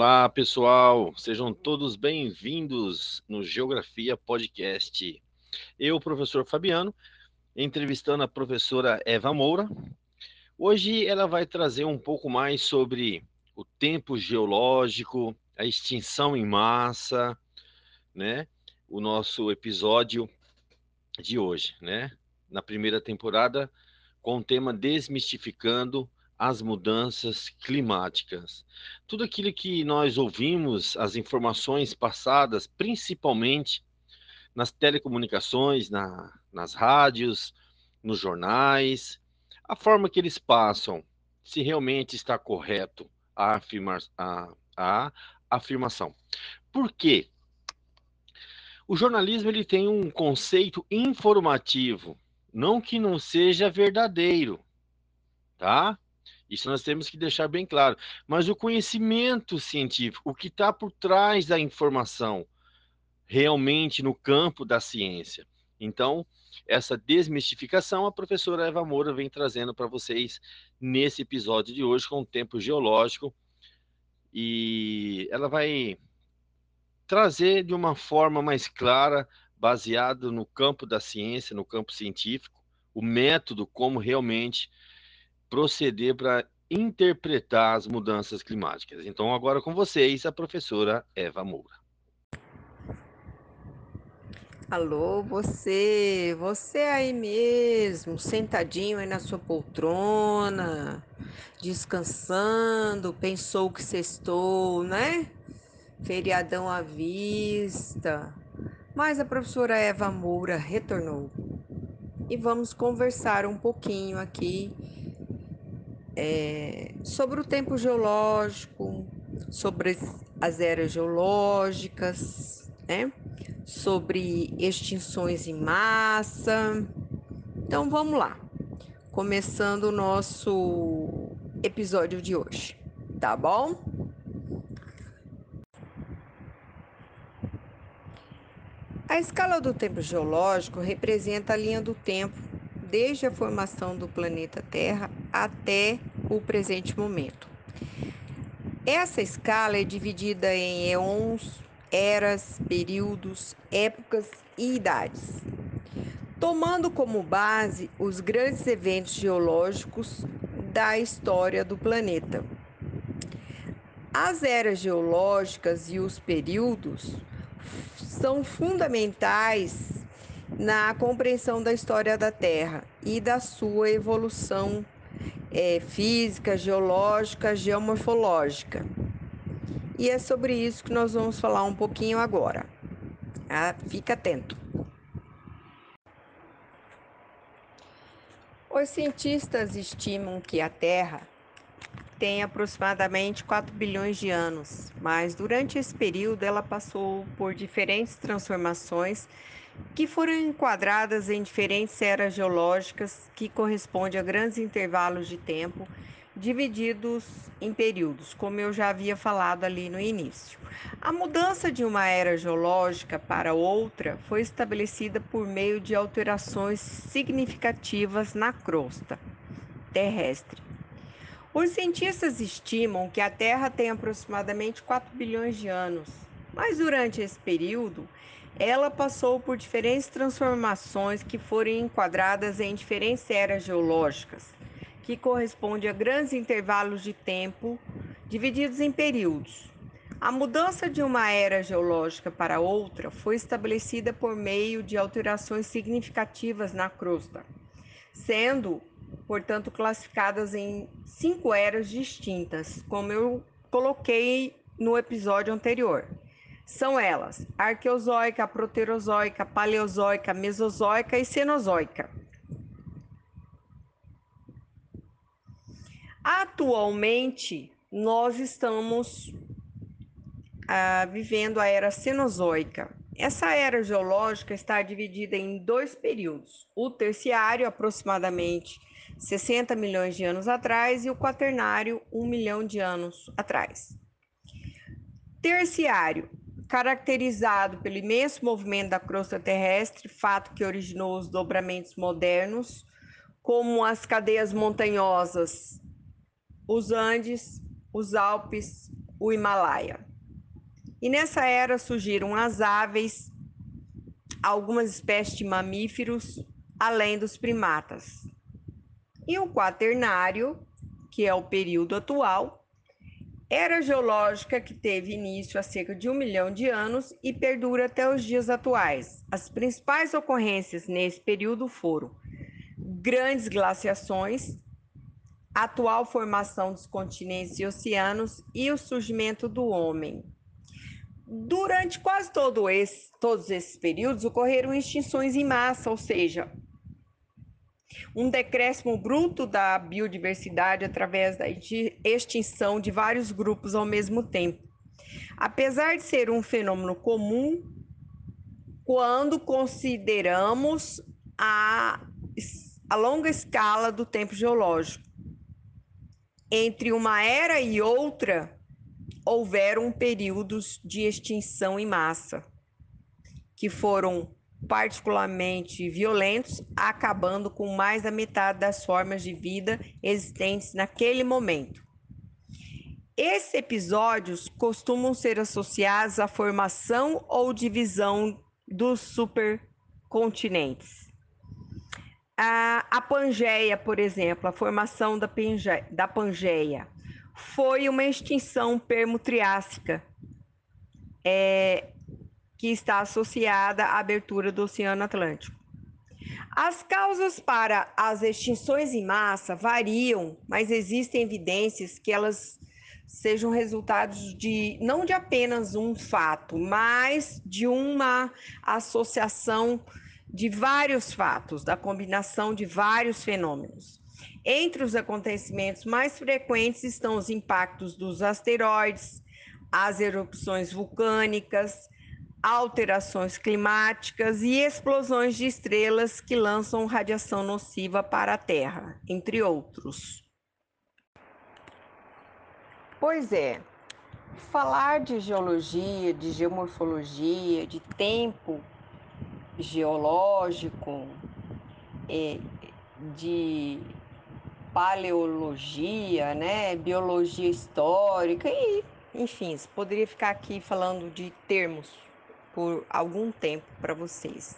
Olá, pessoal, sejam todos bem-vindos no Geografia Podcast. Eu, professor Fabiano, entrevistando a professora Eva Moura. Hoje ela vai trazer um pouco mais sobre o tempo geológico, a extinção em massa, né? O nosso episódio de hoje, né? Na primeira temporada, com o tema Desmistificando as mudanças climáticas. Tudo aquilo que nós ouvimos, as informações passadas, principalmente nas telecomunicações, na, nas rádios, nos jornais, a forma que eles passam, se realmente está correto a, afirma, a, a afirmação. Por quê? O jornalismo ele tem um conceito informativo, não que não seja verdadeiro, tá? Isso nós temos que deixar bem claro. Mas o conhecimento científico, o que está por trás da informação, realmente no campo da ciência. Então, essa desmistificação a professora Eva Moura vem trazendo para vocês nesse episódio de hoje com o tempo geológico e ela vai trazer de uma forma mais clara, baseado no campo da ciência, no campo científico, o método como realmente proceder para interpretar as mudanças climáticas. Então, agora com vocês, a professora Eva Moura. Alô, você, você aí mesmo, sentadinho aí na sua poltrona, descansando, pensou que sextou, né? Feriadão à vista. Mas a professora Eva Moura retornou e vamos conversar um pouquinho aqui é, sobre o tempo geológico, sobre as eras geológicas, né? sobre extinções em massa. Então vamos lá, começando o nosso episódio de hoje, tá bom? A escala do tempo geológico representa a linha do tempo desde a formação do planeta Terra até o presente momento. Essa escala é dividida em eons, eras, períodos, épocas e idades, tomando como base os grandes eventos geológicos da história do planeta. As eras geológicas e os períodos são fundamentais na compreensão da história da Terra e da sua evolução é, física, geológica, geomorfológica. E é sobre isso que nós vamos falar um pouquinho agora. Ah, fica atento. Os cientistas estimam que a Terra tem aproximadamente 4 bilhões de anos, mas durante esse período ela passou por diferentes transformações que foram enquadradas em diferentes eras geológicas que correspondem a grandes intervalos de tempo divididos em períodos, como eu já havia falado ali no início. A mudança de uma era geológica para outra foi estabelecida por meio de alterações significativas na crosta terrestre. Os cientistas estimam que a Terra tem aproximadamente 4 bilhões de anos, mas durante esse período ela passou por diferentes transformações que foram enquadradas em diferentes eras geológicas, que correspondem a grandes intervalos de tempo divididos em períodos. A mudança de uma era geológica para outra foi estabelecida por meio de alterações significativas na crosta, sendo, portanto, classificadas em cinco eras distintas, como eu coloquei no episódio anterior. São elas: arqueozoica, proterozoica, paleozoica, mesozoica e cenozoica. Atualmente, nós estamos ah, vivendo a era cenozoica. Essa era geológica está dividida em dois períodos: o terciário, aproximadamente 60 milhões de anos atrás, e o quaternário, 1 milhão de anos atrás. Terciário caracterizado pelo imenso movimento da crosta terrestre, fato que originou os dobramentos modernos, como as cadeias montanhosas, os Andes, os Alpes, o Himalaia. E nessa era surgiram as aves, algumas espécies de mamíferos, além dos primatas. E o quaternário, que é o período atual, era geológica que teve início há cerca de um milhão de anos e perdura até os dias atuais. As principais ocorrências nesse período foram grandes glaciações, atual formação dos continentes e oceanos e o surgimento do homem. Durante quase todo esse, todos esses períodos ocorreram extinções em massa, ou seja, um decréscimo bruto da biodiversidade através da extinção de vários grupos ao mesmo tempo. Apesar de ser um fenômeno comum, quando consideramos a, a longa escala do tempo geológico. Entre uma era e outra, houveram períodos de extinção em massa, que foram particularmente violentos, acabando com mais da metade das formas de vida existentes naquele momento. Esses episódios costumam ser associados à formação ou divisão dos supercontinentes. A, a Pangeia, por exemplo, a formação da, Pangeia, da Pangeia foi uma extinção permo-triássica é, que está associada à abertura do Oceano Atlântico. As causas para as extinções em massa variam, mas existem evidências que elas sejam resultados de não de apenas um fato, mas de uma associação de vários fatos, da combinação de vários fenômenos. Entre os acontecimentos mais frequentes estão os impactos dos asteroides, as erupções vulcânicas, alterações climáticas e explosões de estrelas que lançam radiação nociva para a Terra, entre outros. Pois é, falar de geologia, de geomorfologia, de tempo geológico, é, de paleologia, né, biologia histórica e, enfim, poderia ficar aqui falando de termos por algum tempo para vocês.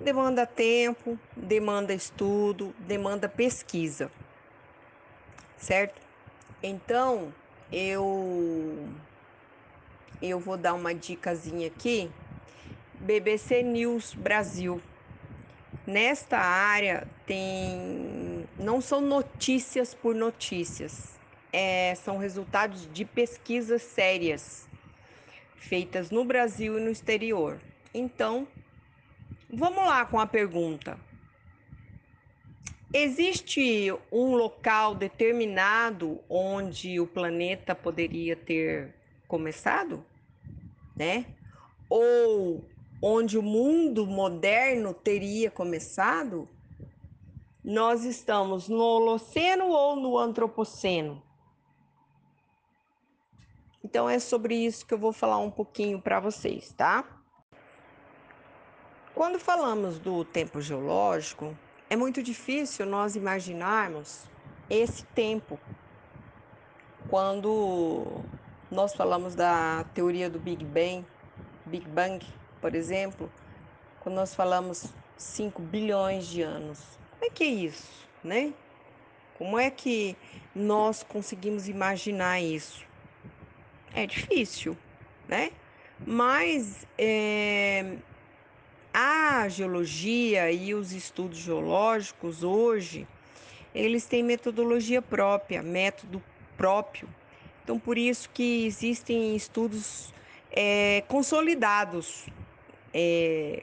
Demanda tempo, demanda estudo, demanda pesquisa, certo? Então, eu eu vou dar uma dicasinha aqui BBC News Brasil. Nesta área tem não são notícias por notícias, é, são resultados de pesquisas sérias feitas no Brasil e no exterior. Então, vamos lá com a pergunta. Existe um local determinado onde o planeta poderia ter começado, né? Ou onde o mundo moderno teria começado, nós estamos no Holoceno ou no Antropoceno? Então é sobre isso que eu vou falar um pouquinho para vocês, tá? Quando falamos do tempo geológico, é muito difícil nós imaginarmos esse tempo. Quando nós falamos da teoria do Big Bang, Big Bang, por exemplo, quando nós falamos 5 bilhões de anos. Como é que é isso, né? Como é que nós conseguimos imaginar isso? É difícil, né? Mas é, a geologia e os estudos geológicos hoje, eles têm metodologia própria, método próprio. Então, por isso que existem estudos é, consolidados é,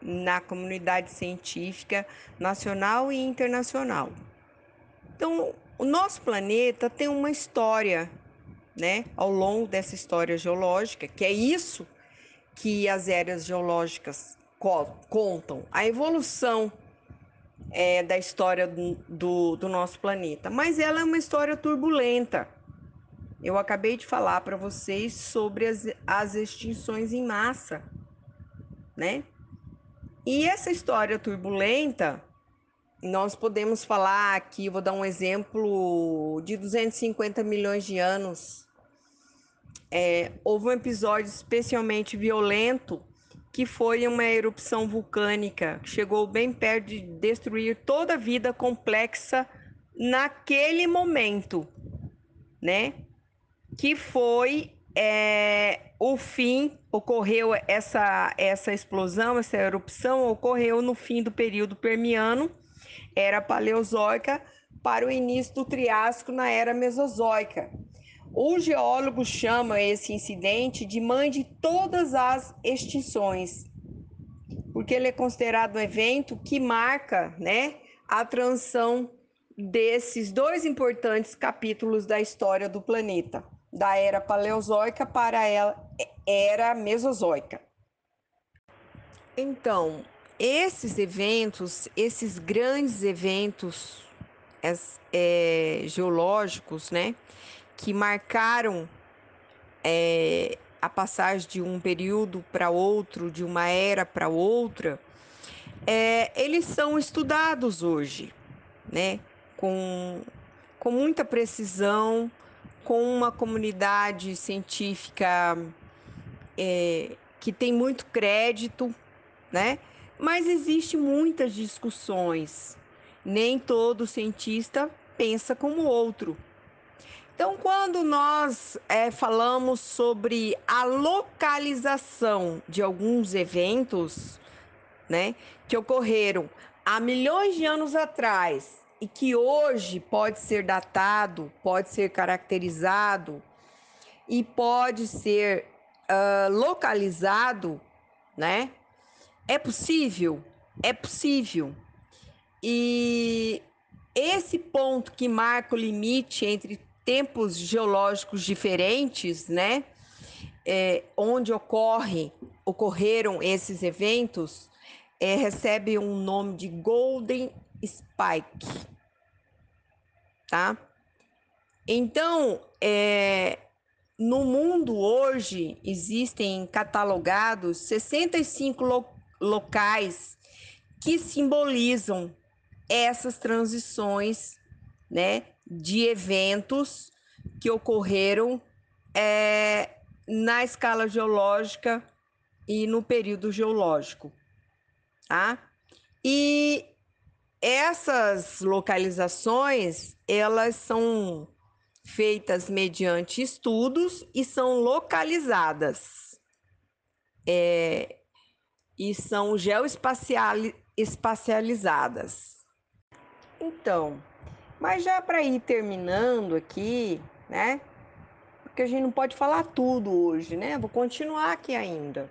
na comunidade científica nacional e internacional. Então, o nosso planeta tem uma história, né, ao longo dessa história geológica, que é isso que as eras geológicas co contam, a evolução é, da história do, do, do nosso planeta. Mas ela é uma história turbulenta. Eu acabei de falar para vocês sobre as, as extinções em massa né? E essa história turbulenta, nós podemos falar aqui, vou dar um exemplo de 250 milhões de anos é, houve um episódio especialmente violento que foi uma erupção vulcânica que chegou bem perto de destruir toda a vida complexa naquele momento, né? Que foi é, o fim, ocorreu essa, essa explosão, essa erupção ocorreu no fim do período Permiano, era paleozoica, para o início do Triássico na era Mesozoica. Os geólogos chamam esse incidente de mãe de todas as extinções, porque ele é considerado um evento que marca né, a transição desses dois importantes capítulos da história do planeta, da era paleozoica para a era mesozoica. Então, esses eventos, esses grandes eventos é, geológicos, né, que marcaram é, a passagem de um período para outro, de uma era para outra, é, eles são estudados hoje, né? Com, com muita precisão, com uma comunidade científica é, que tem muito crédito, né? Mas existe muitas discussões. Nem todo cientista pensa como outro. Então, quando nós é, falamos sobre a localização de alguns eventos, né, que ocorreram há milhões de anos atrás e que hoje pode ser datado, pode ser caracterizado e pode ser uh, localizado, né? É possível, é possível. E esse ponto que marca o limite entre tempos geológicos diferentes, né? É, onde ocorre, ocorreram esses eventos, é, recebe um nome de Golden Spike, tá? Então, é, no mundo hoje existem catalogados 65 lo locais que simbolizam essas transições, né, de eventos que ocorreram é, na escala geológica e no período geológico, tá? E essas localizações, elas são feitas mediante estudos e são localizadas. É, e são geoespacializadas. Então, mas já para ir terminando aqui, né? Porque a gente não pode falar tudo hoje, né? Vou continuar aqui ainda.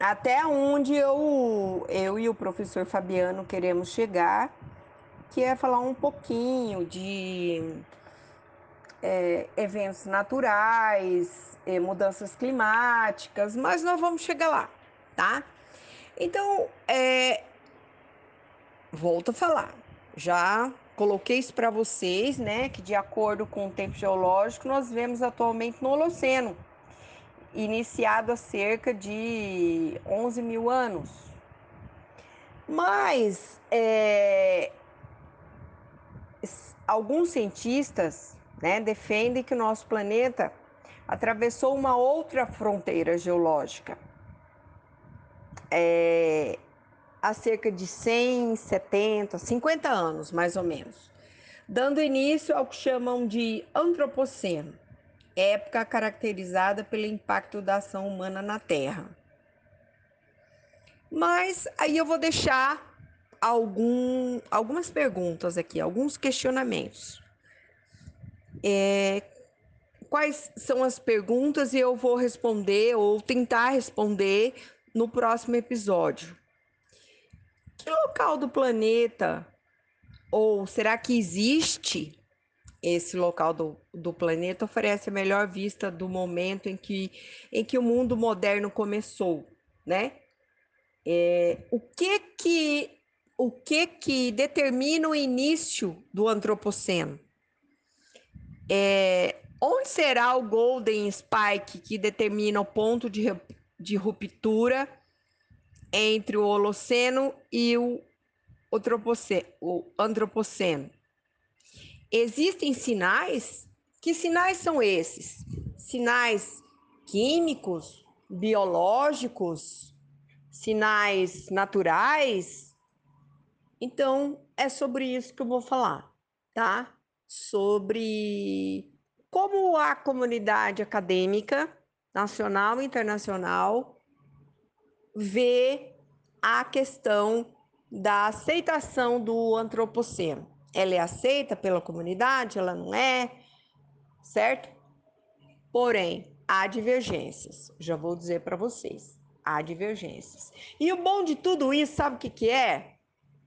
Até onde eu, eu e o professor Fabiano queremos chegar, que é falar um pouquinho de é, eventos naturais, é, mudanças climáticas, mas nós vamos chegar lá, tá? Então, é, volto a falar, já coloquei isso para vocês, né, que de acordo com o tempo geológico, nós vemos atualmente no Holoceno, iniciado há cerca de 11 mil anos. Mas é, alguns cientistas né, defendem que o nosso planeta atravessou uma outra fronteira geológica. É, há cerca de 100, 70, 50 anos, mais ou menos, dando início ao que chamam de Antropoceno, época caracterizada pelo impacto da ação humana na Terra. Mas aí eu vou deixar algum, algumas perguntas aqui, alguns questionamentos. É, quais são as perguntas e eu vou responder ou tentar responder no próximo episódio. Local do planeta, ou será que existe esse local do, do planeta, oferece a melhor vista do momento em que, em que o mundo moderno começou, né? É, o que que o que que determina o início do antropoceno? É, onde será o Golden Spike que determina o ponto de, de ruptura entre o Holoceno e o, o Antropoceno. Existem sinais? Que sinais são esses? sinais químicos, biológicos, sinais naturais. Então, é sobre isso que eu vou falar, tá? Sobre como a comunidade acadêmica, nacional e internacional, vê a questão da aceitação do antropoceno. Ela é aceita pela comunidade, ela não é, certo? Porém, há divergências. Já vou dizer para vocês, há divergências. E o bom de tudo isso, sabe o que, que é?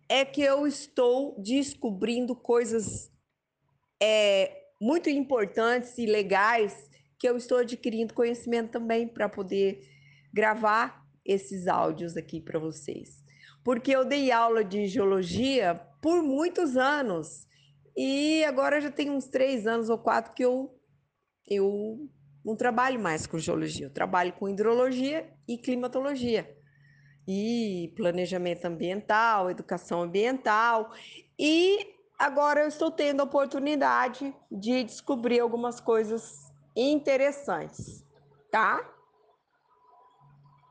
É que eu estou descobrindo coisas é, muito importantes e legais que eu estou adquirindo conhecimento também para poder gravar esses áudios aqui para vocês. Porque eu dei aula de geologia por muitos anos e agora já tem uns três anos ou quatro que eu, eu não trabalho mais com geologia, eu trabalho com hidrologia e climatologia. E planejamento ambiental, educação ambiental. E agora eu estou tendo a oportunidade de descobrir algumas coisas interessantes, tá?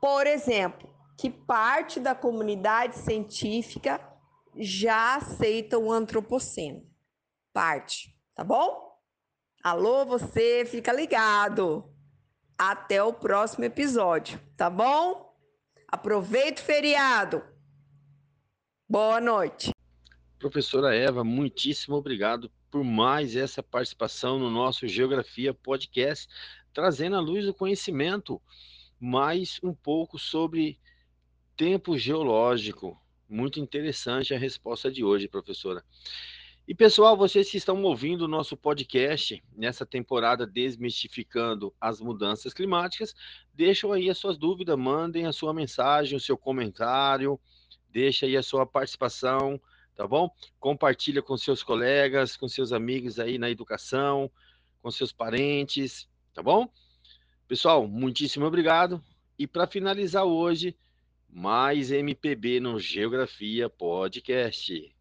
Por exemplo, que parte da comunidade científica já aceita o antropoceno. Parte, tá bom? Alô, você, fica ligado. Até o próximo episódio, tá bom? Aproveita o feriado. Boa noite. Professora Eva, muitíssimo obrigado por mais essa participação no nosso Geografia Podcast, trazendo à luz o conhecimento mais um pouco sobre tempo geológico. Muito interessante a resposta de hoje, professora. E pessoal, vocês que estão ouvindo o nosso podcast nessa temporada Desmistificando as Mudanças Climáticas, deixam aí as suas dúvidas, mandem a sua mensagem, o seu comentário, deixa aí a sua participação, tá bom? Compartilha com seus colegas, com seus amigos aí na educação, com seus parentes, tá bom? Pessoal, muitíssimo obrigado. E para finalizar hoje, mais MPB no Geografia Podcast.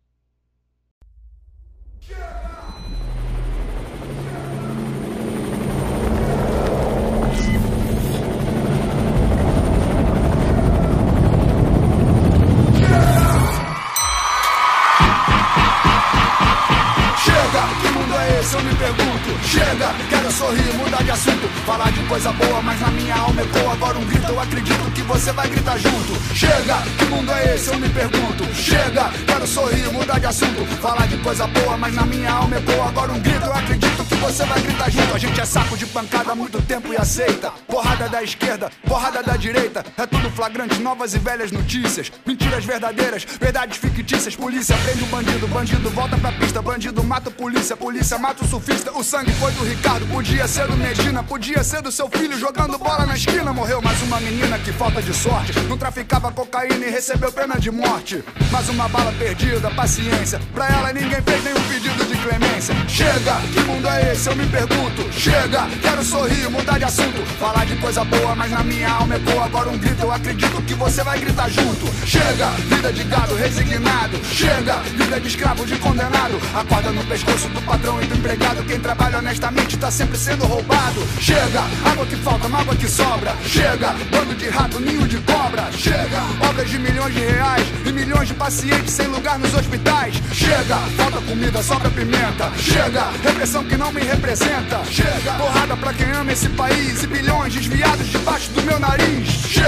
esse eu me pergunto Chega, quero sorrir, mudar de assunto. Falar de coisa boa, mas na minha alma ecoa agora um grito. Eu acredito que você vai gritar junto. Chega, que mundo é esse, eu me pergunto. Chega, quero sorrir, mudar de assunto. Falar de coisa boa, mas na minha alma ecoa agora um grito. Eu acredito que você vai gritar junto. A gente é saco de pancada há muito tempo e aceita. Porrada da esquerda, porrada da direita. É tudo flagrante, novas e velhas notícias. Mentiras verdadeiras, verdades fictícias. Polícia prende o bandido, bandido volta pra pista. Bandido mata polícia, polícia mata o surfista, o sangue foi do Ricardo. Podia ser do Medina, podia ser do seu filho jogando bola na esquina. Morreu mais uma menina que falta de sorte. Não traficava cocaína e recebeu pena de morte. Mais uma bala perdida, paciência. Pra ela ninguém fez nenhum pedido de clemência. Chega, que mundo é esse? Eu me pergunto. Chega, quero sorrir, mudar de assunto. Falar de coisa boa, mas na minha alma ecoa agora um grito. Eu acredito que você vai gritar junto. Chega, vida de gado resignado. Chega, vida de escravo, de condenado. Acorda no pescoço do patrão e do empregado, quem trabalha honestamente tá sempre sendo roubado. Chega, água que falta, mágoa que sobra. Chega, bando de rato, ninho de cobra. Chega, obras de milhões de reais e milhões de pacientes sem lugar nos hospitais. Chega, falta comida, sobra pimenta. Chega, repressão que não me representa. Chega, porrada pra quem ama esse país e bilhões desviados debaixo do meu nariz. Chega,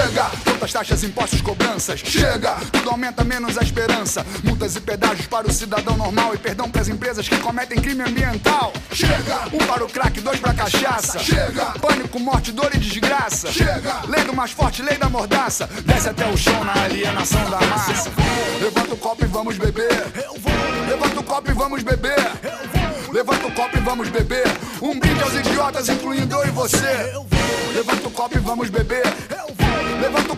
taxas, impostos, cobranças. Chega, tudo aumenta menos a esperança. Multas e pedágios para o cidadão normal e perdão para as empresas que cometem crime ambiental. Chega! Um para o crack, dois pra cachaça. Chega! Pânico, morte, dor e desgraça. Chega! Lei do mais forte, lei da mordaça. Desce até o chão na alienação da massa. Levanta o copo e vamos beber. Levanta o copo e vamos beber. Levanta o copo e vamos beber. Um brinde aos idiotas, incluindo eu e você. Levanta o copo e vamos beber. Levanta o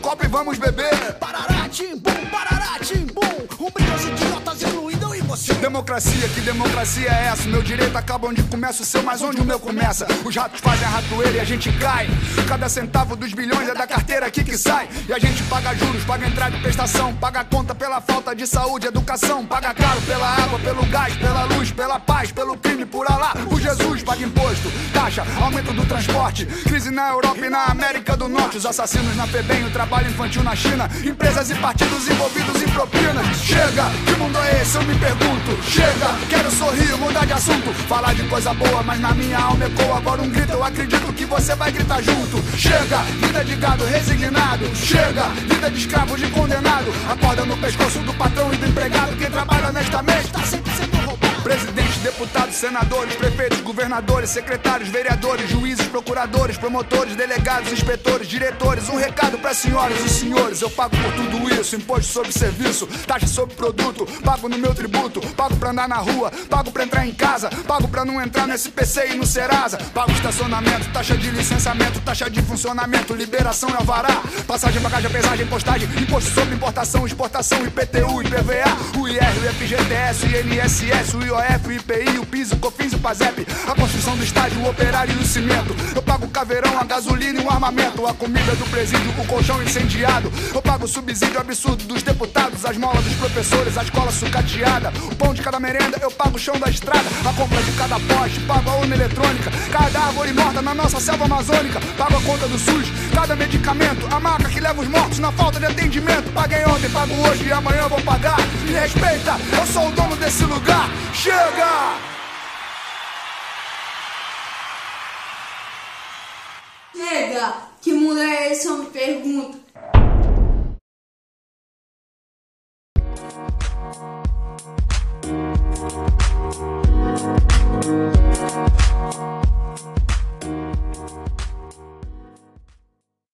copo e vamos beber. Parará, tim, bum, parará, tim, bum. Um brinde aos idiotas, incluindo eu e você. Democracia, que democracia é essa? Meu direito acaba onde começa o seu, mas onde o meu começa? Os ratos fazem a ratoeira e a gente cai. Cada centavo dos bilhões é da carteira aqui que sai. E a gente paga juros, paga entrada e prestação, paga conta pela falta de saúde, educação, paga caro pela água, pelo gás, pela luz, pela paz, pelo crime, por Alá, por Jesus, paga imposto, taxa, aumento do transporte, crise na Europa e na América do Norte, os assassinos na FEBEM, o trabalho infantil na China, empresas e partidos envolvidos em propinas. Chega, que mundo é esse? Eu me pergunto. Chega, quero sorrir, mudar de assunto, falar de coisa boa, mas na minha alma ecoa agora um grito. Eu acredito que você vai gritar junto. Chega, vida de gado resignado. Chega, vida de escravo, de condenado. Acorda no pescoço do patrão e do empregado. Quem trabalha honestamente tá sempre sendo Presidentes, deputados, senadores, prefeitos, governadores, secretários, vereadores, juízes, procuradores, promotores, delegados, inspetores, diretores. Um recado para senhoras e senhores: eu pago por tudo isso, imposto sobre serviço, taxa sobre produto, pago no meu tributo, pago pra andar na rua, pago pra entrar em casa, pago pra não entrar no SPC e no Serasa, pago estacionamento, taxa de licenciamento, taxa de funcionamento, liberação e alvará, passagem, bagagem, pesagem, postagem, imposto sobre importação, exportação, IPTU, IPVA, o IR, o FGTS, INSS, o IOF, IPI, o PIS, o COFINS, o PASEP, a construção do estádio, o operário e o cimento. Eu pago o caveirão, a gasolina e o armamento, a comida do presídio, o colchão incendiado. Eu pago o subsídio absurdo dos deputados, as molas dos professores, a escola sucateada, o pão de cada merenda, eu pago o chão da estrada, a compra de cada poste, pago a urna eletrônica, cada árvore morta na nossa selva amazônica, pago a conta do SUS, cada medicamento, a marca que leva os mortos na falta de atendimento. Paguei ontem, pago hoje e amanhã vou pagar. Me respeita, eu sou o dono desse lugar. Chega! Chega! Que mundo é esse? Eu me pergunto.